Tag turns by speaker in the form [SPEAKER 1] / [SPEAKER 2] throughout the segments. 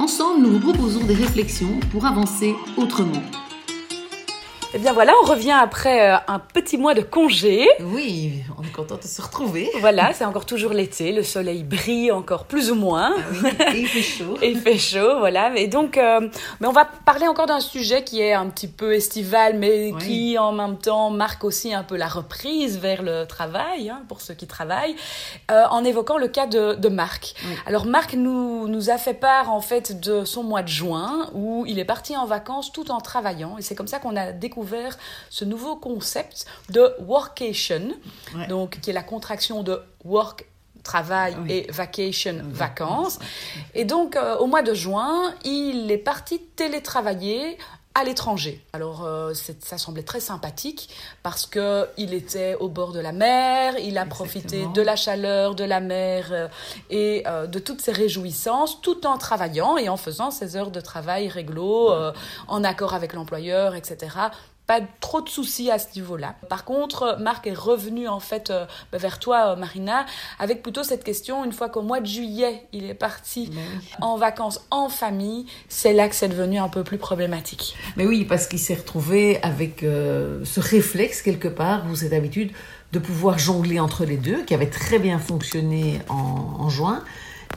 [SPEAKER 1] Ensemble, nous vous proposons des réflexions pour avancer autrement.
[SPEAKER 2] Et eh bien voilà, on revient après euh, un petit mois de congé.
[SPEAKER 1] Oui, on est content de se retrouver.
[SPEAKER 2] Voilà, c'est encore toujours l'été, le soleil brille encore plus ou moins.
[SPEAKER 1] Ah et il fait chaud.
[SPEAKER 2] et il fait chaud, voilà. Et donc, euh, mais on va parler encore d'un sujet qui est un petit peu estival, mais qui en même temps marque aussi un peu la reprise vers le travail, hein, pour ceux qui travaillent, euh, en évoquant le cas de, de Marc. Alors Marc nous, nous a fait part en fait de son mois de juin, où il est parti en vacances tout en travaillant. Et c'est comme ça qu'on a découvert ce nouveau concept de workation, donc qui est la contraction de work travail et vacation, vacances. Et donc, euh, au mois de juin, il est parti télétravailler à l'étranger. Alors euh, ça semblait très sympathique parce que il était au bord de la mer, il a profité de la chaleur de la mer euh, et de toutes ses réjouissances tout en travaillant et en faisant ses heures de travail réglo en accord avec l'employeur, etc pas trop de soucis à ce niveau-là. Par contre, Marc est revenu en fait euh, bah, vers toi, euh, Marina, avec plutôt cette question, une fois qu'au mois de juillet, il est parti en vacances en famille, c'est là que c'est devenu un peu plus problématique.
[SPEAKER 1] Mais oui, parce qu'il s'est retrouvé avec euh, ce réflexe quelque part, ou cette habitude de pouvoir jongler entre les deux, qui avait très bien fonctionné en juin.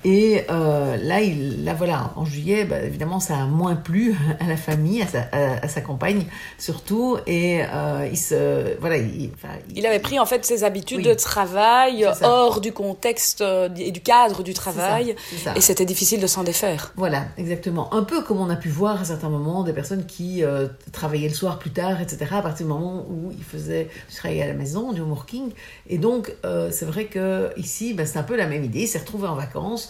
[SPEAKER 1] Et euh, là, il, là, voilà, en juillet, bah, évidemment, ça a moins plu à la famille, à sa, à, sa compagne surtout. Et euh, il se, voilà, il,
[SPEAKER 2] il, avait pris en fait ses habitudes de travail hors du contexte euh, et du cadre du travail, et c'était difficile de s'en défaire.
[SPEAKER 1] Voilà, exactement. Un peu comme on a pu voir à certains moments des personnes qui euh, travaillaient le soir plus tard, etc. À partir du moment où ils faisaient du travail à la maison, du working. Et donc, euh, c'est vrai que ici, bah, c'est un peu la même idée. Il s'est retrouvé en vacances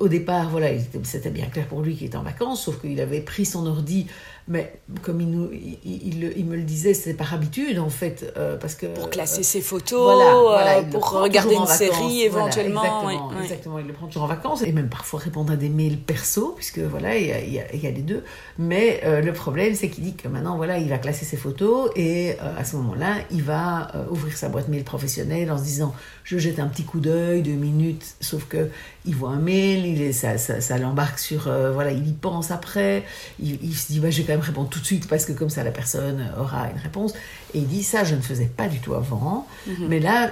[SPEAKER 1] au départ, voilà, c'était bien clair pour lui qu'il était en vacances, sauf qu'il avait pris son ordi mais comme il, nous, il, il, me le disait, c'est par habitude en fait, euh, parce que
[SPEAKER 2] pour classer ses photos, voilà, euh, pour regarder une série éventuellement.
[SPEAKER 1] exactement, exactement, il le prend toujours en vacances et même parfois répondre à des mails perso, puisque voilà, il y a, il y a, les deux. Mais euh, le problème, c'est qu'il dit que maintenant, voilà, il va classer ses photos et à ce moment-là, il va ouvrir sa boîte mail professionnelle en se disant, je jette un petit coup d'œil, deux minutes, sauf que il voit un mail, il est, ça, ça, ça l'embarque sur, voilà, il y pense après, il, il se dit, bah, j'ai quand même répondre tout de suite parce que comme ça la personne aura une réponse. Et il dit ça, je ne faisais pas du tout avant. Mhm. Mais là,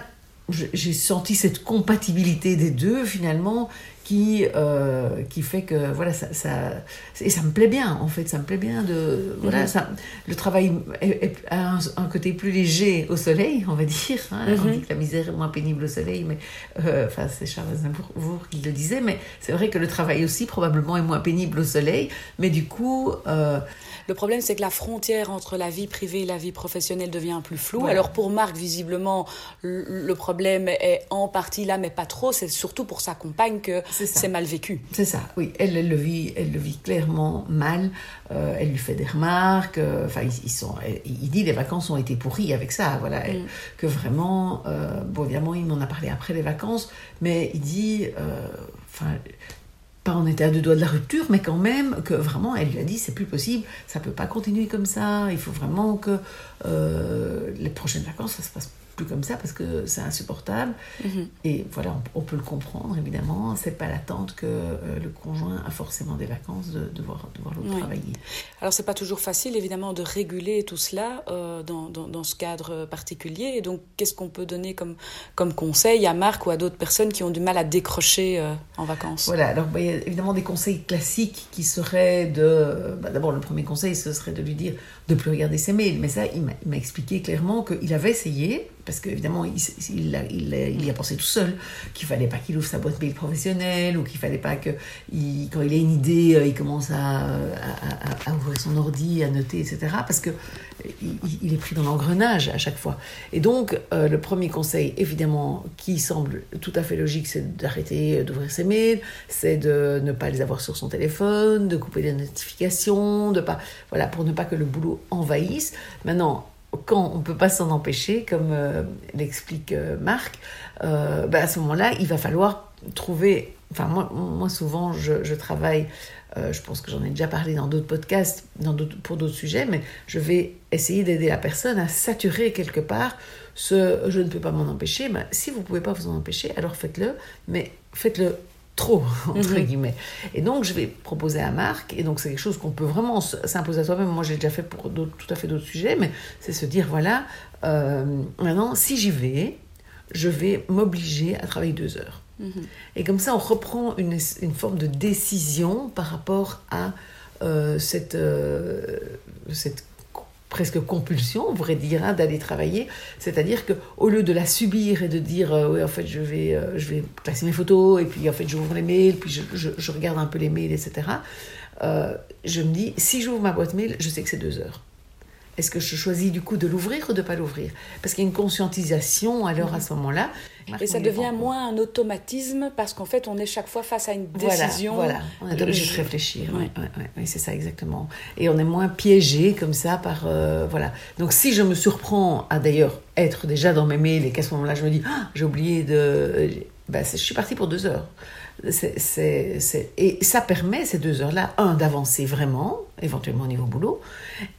[SPEAKER 1] j'ai senti cette compatibilité des deux finalement qui, euh, qui fait que voilà ça, ça, et ça me plaît bien en fait ça me plaît bien de voilà mhm. ça le travail a un, côté plus léger au soleil on va dire hein. on mhm. dit que la misère est moins pénible au soleil mais euh, enfin c'est Charles Aznavour qui le disait mais c'est vrai que le travail aussi probablement est moins pénible au soleil mais du coup euh,
[SPEAKER 2] le problème, c'est que la frontière entre la vie privée et la vie professionnelle devient plus floue. Alors pour Marc, visiblement, le problème est en partie là, mais pas trop. C'est surtout pour sa compagne que c'est mal vécu.
[SPEAKER 1] C'est ça, oui. Elle, elle, le vit, elle le vit clairement mal. Euh, elle lui fait des remarques. Euh, enfin, ils, sont. il dit les vacances ont été pourries avec ça. Voilà, mm. que vraiment. Euh, bon, évidemment, il m'en a parlé après les vacances, mais il dit. Enfin, pas on était à deux doigts de la rupture, mais quand même que vraiment, elle lui a dit c'est plus possible, ça peut pas continuer comme ça, il faut vraiment que euh, les prochaines vacances, ça se passe plus comme ça parce que c'est insupportable. Mhm. Et voilà, on, peut le comprendre évidemment. C'est pas l'attente que euh, le conjoint a forcément des vacances de, devoir voir, l'autre travailler.
[SPEAKER 2] Alors c'est pas toujours facile évidemment de réguler tout cela euh, dans, dans, dans, ce cadre particulier. Et donc qu'est-ce qu'on peut donner comme, comme conseil à Marc ou à d'autres personnes qui ont du mal à décrocher en vacances?
[SPEAKER 1] Voilà, alors bah, il y a évidemment des conseils classiques qui seraient de. Bah, d'abord, le premier conseil, ce serait de lui dire de plus regarder ses mails. Mais ça, il m'a expliqué clairement qu'il avait essayé parce qu'évidemment, il, il, il, y a pensé tout seul, qu'il fallait pas qu'il ouvre sa boîte mail professionnelle, ou qu'il fallait pas que, quand il a une idée, il commence à, ouvrir son ordi, à noter, etc. Parce que il, est pris dans l'engrenage à chaque fois. Et donc, le premier conseil, évidemment, qui semble tout à fait logique, c'est d'arrêter d'ouvrir ses mails, c'est de ne pas les avoir sur son téléphone, de couper les notifications, de pas, voilà, pour ne pas que le boulot envahisse. Maintenant, quand on ne peut pas s'en empêcher, comme euh, l'explique euh, Marc, euh, ben, à ce moment-là, il va falloir trouver. Enfin, moi, souvent, je, travaille, je pense que j'en ai déjà parlé dans d'autres podcasts, pour d'autres sujets, mais je vais essayer d'aider la personne à saturer quelque part ce je ne peux pas m'en empêcher. Ben, si vous ne pouvez pas vous en empêcher, alors faites-le, mais faites-le trop, entre mhm. guillemets. Et donc, je vais proposer à Marc, et donc c'est quelque chose qu'on peut vraiment s'imposer à soi-même. Moi, j'ai déjà fait pour tout à fait d'autres sujets, mais c'est se dire, voilà, euh, maintenant, si j'y vais, je vais m'obliger à travailler deux heures. Mhm. Et comme ça, on reprend une, une, forme de décision par rapport à euh, cette, euh, cette presque compulsion, on pourrait dire, hein, d'aller travailler. C'est-à-dire que au lieu de la subir et de dire, euh, oui, en fait, je vais, euh, je vais classer mes photos, et puis en fait, j'ouvre les mails, puis je, je, regarde un peu les mails, etc. Euh, je me dis, si j'ouvre ma boîte mail, je sais que c'est deux heures. Est-ce que je choisis du coup de l'ouvrir ou de ne pas l'ouvrir? Parce qu'il y a une conscientisation alors à ce moment-là.
[SPEAKER 2] Et ça devient moins un automatisme parce qu'en fait on est chaque fois face à une décision.
[SPEAKER 1] Voilà, on est obligé de réfléchir. Oui, c'est ça exactement. Et on est moins piégé comme ça par. Euh, voilà. Donc si je me surprends à d'ailleurs être déjà dans mes mails et qu'à ce moment-là je me dis ah, j'ai oublié de. Ben, je suis partie pour deux heures. Et ça permet ces deux heures-là, un, d'avancer vraiment, éventuellement au niveau boulot,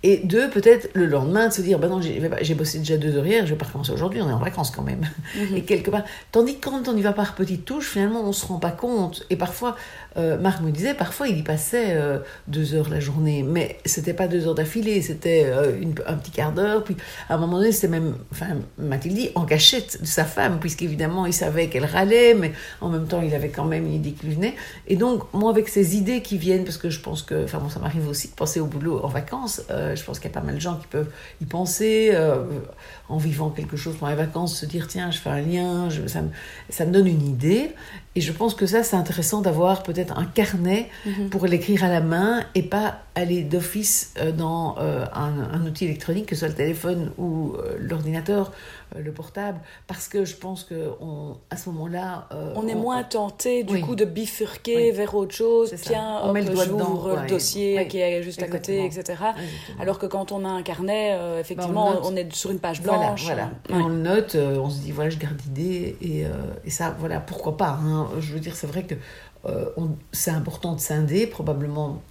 [SPEAKER 1] et deux, peut-être le lendemain de se dire, ben non, j'ai bossé déjà deux heures hier, je vais pas recommencer aujourd'hui, on est en vacances quand même. Mhm. Et quelque part, tandis que quand on y va par petites touches, finalement, on se rend pas compte. Et parfois, euh, Marc me disait, parfois il y passait euh, deux heures la journée, mais c'était pas deux heures d'affilée, c'était euh, un petit quart d'heure, puis à un moment donné, c'était même, enfin, Mathilde dit, en cachette de sa femme, puisqu'évidemment, il savait qu'elle râlait, mais en même temps, il avait quand même une idée qui lui venait. Et donc, moi, avec ces idées qui viennent, parce que je pense que, enfin bon, ça m'arrive aussi de penser au boulot en vacances, je pense qu'il y a pas mal de gens qui peuvent y penser en vivant quelque chose pendant les vacances, se dire, tiens, je fais un lien, ça, me, ça me donne une idée. Et je pense que ça, c'est intéressant d'avoir peut-être un carnet mhm. pour l'écrire à la main et pas aller d'office euh, dans euh, un, outil électronique, que ce soit le téléphone ou euh, l'ordinateur, le portable, parce que je pense qu'à ce moment-là...
[SPEAKER 2] on est moins tenté du coup de bifurquer vers autre chose, tiens, on met le doigt dedans, le dossier qui est juste à côté, etc. Alors que quand on a un carnet, effectivement, bah, on, est sur une page blanche.
[SPEAKER 1] Voilà, Et on le note, on se dit, voilà, je garde l'idée, et, et, ça, voilà, pourquoi pas. Hein. Je veux dire, c'est vrai que c'est important de scinder, probablement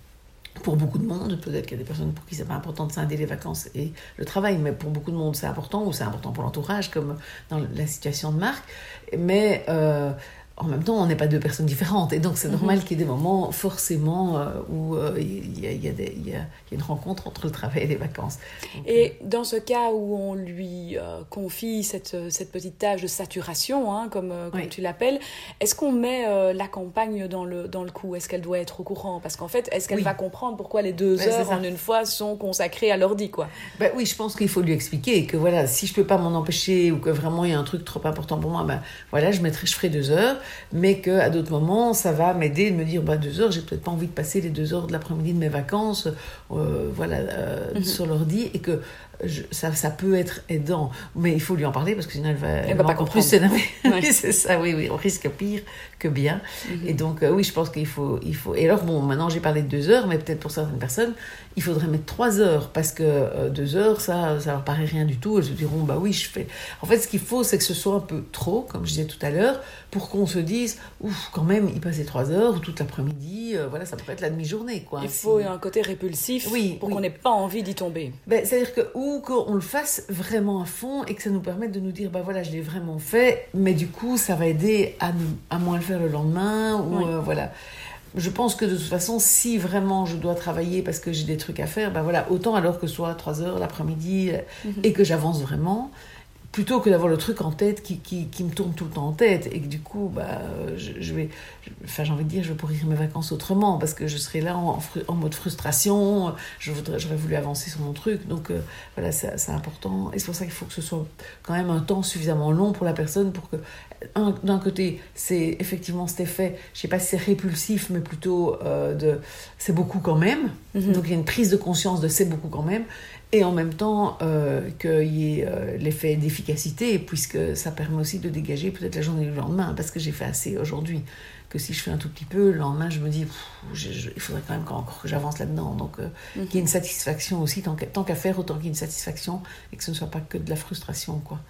[SPEAKER 1] pour beaucoup de monde, peut-être qu'il y a des personnes pour qui c'est pas important de scinder les vacances et le travail, mais pour beaucoup de monde c'est important, ou c'est important pour l'entourage, comme dans la situation de Marc. Mais euh, en même temps, on n'est pas deux personnes différentes. Et donc, c'est normal mhm. qu'il y ait des moments, forcément, euh, où il y, a, une rencontre entre le travail et les vacances.
[SPEAKER 2] et euh, dans ce cas où on lui euh, confie cette, cette, petite tâche de saturation, hein, comme, comme tu l'appelles, est-ce qu'on met la campagne dans le, dans le coup? Est-ce qu'elle doit être au courant? Parce qu'en fait, est-ce qu'elle va comprendre pourquoi les deux ben, heures en une fois sont consacrées à l'ordi quoi?
[SPEAKER 1] Ben, Oui, je pense qu'il faut lui expliquer que voilà, si je ne peux pas m'en empêcher ou que vraiment il y a un truc trop important pour moi, ben, voilà, je, mettrai, je ferai deux heures mais qu'à d'autres moments, ça va m'aider de me dire, bah, deux heures, j'ai peut-être pas envie de passer les deux heures de l'après-midi de mes vacances euh, voilà, euh, mhm. sur l'ordi, et que ça, ça peut être aidant, mais il faut lui en parler parce que sinon elle va,
[SPEAKER 2] elle va pas comprendre.
[SPEAKER 1] plus c'est ça, oui, oui, on risque pire que bien. Mhm. Et donc, euh, oui, je pense qu'il faut, il faut. Et alors, bon, maintenant j'ai parlé de deux heures, mais peut-être pour certaines personnes, il faudrait mettre trois heures parce que euh, deux heures, ça, ça leur paraît rien du tout. Elles se diront, bah oui, je fais. En fait, ce qu'il faut, c'est que ce soit un peu trop, comme je disais tout à l'heure, pour qu'on se dise, ouf, quand même, il passait trois heures ou toute l'après-midi, euh, voilà, ça pourrait être la demi-journée, quoi.
[SPEAKER 2] Il faut un côté répulsif oui, pour qu'on n'ait pas envie d'y tomber.
[SPEAKER 1] Ben, C'est-à-dire que, ou qu'on le fasse vraiment à fond et que ça nous permette de nous dire, bah voilà, je l'ai vraiment fait, mais du coup, ça va aider à, à moins le faire le lendemain, ou euh, voilà je pense que de toute façon, si vraiment je dois travailler parce que j'ai des trucs à faire, ben voilà, autant alors que ce soit 3 heures l'après-midi mhm. et que j'avance vraiment, plutôt que d'avoir le truc en tête qui, qui, qui, me tourne tout le temps en tête. Et que du coup bah je, vais enfin j'ai envie de dire je vais pourrir mes vacances autrement parce que je serai là en, en mode frustration. Je voudrais j'aurais voulu avancer sur mon truc. Donc euh, voilà c'est important. Et c'est pour ça qu'il faut que ce soit quand même un temps suffisamment long pour la personne pour que d'un côté c'est effectivement cet effet je sais pas si c'est répulsif mais plutôt euh, de c'est beaucoup quand même. Mm-hmm. donc il y a une prise de conscience de c'est beaucoup quand même et en même temps euh, qu'il y ait euh, l'effet d'efficacité, puisque ça permet aussi de dégager peut-être la journée du lendemain, parce que j'ai fait assez aujourd'hui, que si je fais un tout petit peu, le lendemain je me dis, il faudrait quand même encore que j'avance là-dedans. Donc euh, qu'il y ait une satisfaction aussi, tant qu'à faire, autant qu'il y ait une satisfaction, et que ce ne soit pas que de la frustration. quoi.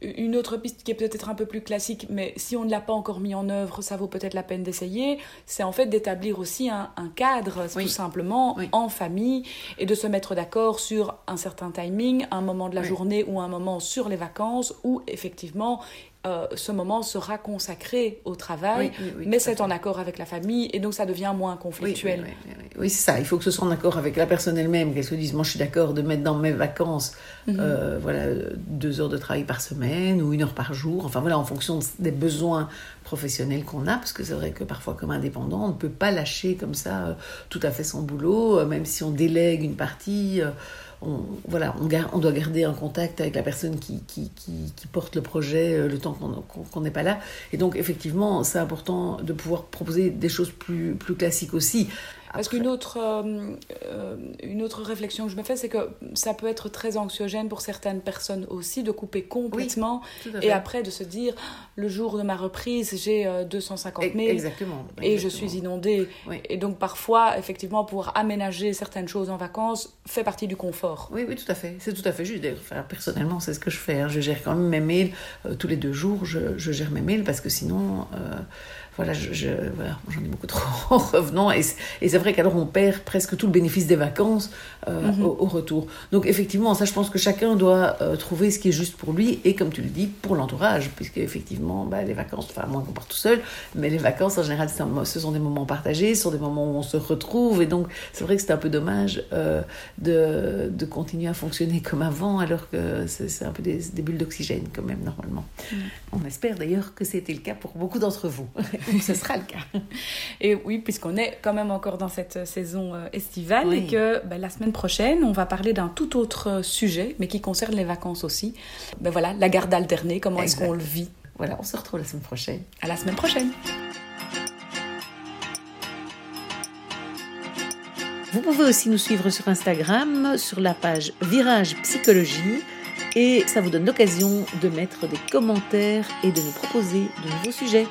[SPEAKER 2] Une autre piste qui est peut-être un peu plus classique, mais si on ne l'a pas encore mis en œuvre, ça vaut peut-être la peine d'essayer, c'est en fait d'établir aussi un, cadre, tout simplement, en famille, et de se mettre d'accord sur un certain timing, un moment de la journée ou un moment sur les vacances, où effectivement euh, ce moment sera consacré au travail, mais c'est en accord avec la famille et donc ça devient moins conflictuel.
[SPEAKER 1] Oui, c'est ça. Il faut que ce soit en accord avec la personne elle-même, qu'elle se dise Moi, je suis d'accord de mettre dans mes vacances mhm. euh, voilà, deux heures de travail par semaine ou une heure par jour. Enfin, voilà, en fonction des besoins professionnels qu'on a, parce que c'est vrai que parfois, comme indépendant, on ne peut pas lâcher comme ça euh, tout à fait son boulot, même si on délègue une partie on, voilà, on, doit garder un contact avec la personne qui, qui, porte le projet euh, le temps qu'on n'est pas là. Et donc, effectivement, c'est important de pouvoir proposer des choses plus, plus classiques aussi.
[SPEAKER 2] Parce qu'une autre, euh, euh, une autre réflexion que je me fais, c'est que ça peut être très anxiogène pour certaines personnes aussi de couper complètement et après de se dire le jour de ma reprise, j'ai 250 000
[SPEAKER 1] exactement,
[SPEAKER 2] et je suis inondée. Et donc parfois, effectivement, pour aménager certaines choses en vacances fait partie du confort.
[SPEAKER 1] Oui, oui, tout à fait. C'est tout à fait juste. Enfin, personnellement, c'est ce que je fais. Hein. Je gère quand même mes mails euh, tous les deux jours. Je, je, gère mes mails parce que sinon voilà, je, voilà, j'en ai beaucoup trop en revenant. Et, c'est vrai qu'alors on perd presque tout le bénéfice des vacances euh, mhm. au, retour. Donc effectivement, ça je pense que chacun doit euh, trouver ce qui est juste pour lui et comme tu le dis, pour l'entourage, puisque effectivement, bah, les vacances, enfin moins qu'on part tout seul, mais les vacances en général, ce sont des moments partagés, ce sont des moments où on se retrouve. Et donc c'est vrai que c'est un peu dommage euh, de, de, continuer à fonctionner comme avant alors que c'est, un peu des, des bulles d'oxygène quand même normalement. Mhm. On espère d'ailleurs que c'était le cas pour beaucoup d'entre vous. ce sera le cas.
[SPEAKER 2] Et oui, puisqu'on est quand même encore dans cette saison euh, estivale et que ben, la semaine prochaine, on va parler d'un tout autre euh, sujet, mais qui concerne les vacances aussi. Ben voilà, la garde alternée, comment est-ce qu'on le vit
[SPEAKER 1] Voilà, on se retrouve la semaine prochaine.
[SPEAKER 2] À la semaine prochaine.
[SPEAKER 1] Vous pouvez aussi nous suivre sur Instagram, sur la page Virage Psychologie, et ça vous donne l'occasion de mettre des commentaires et de nous proposer de nouveaux sujets.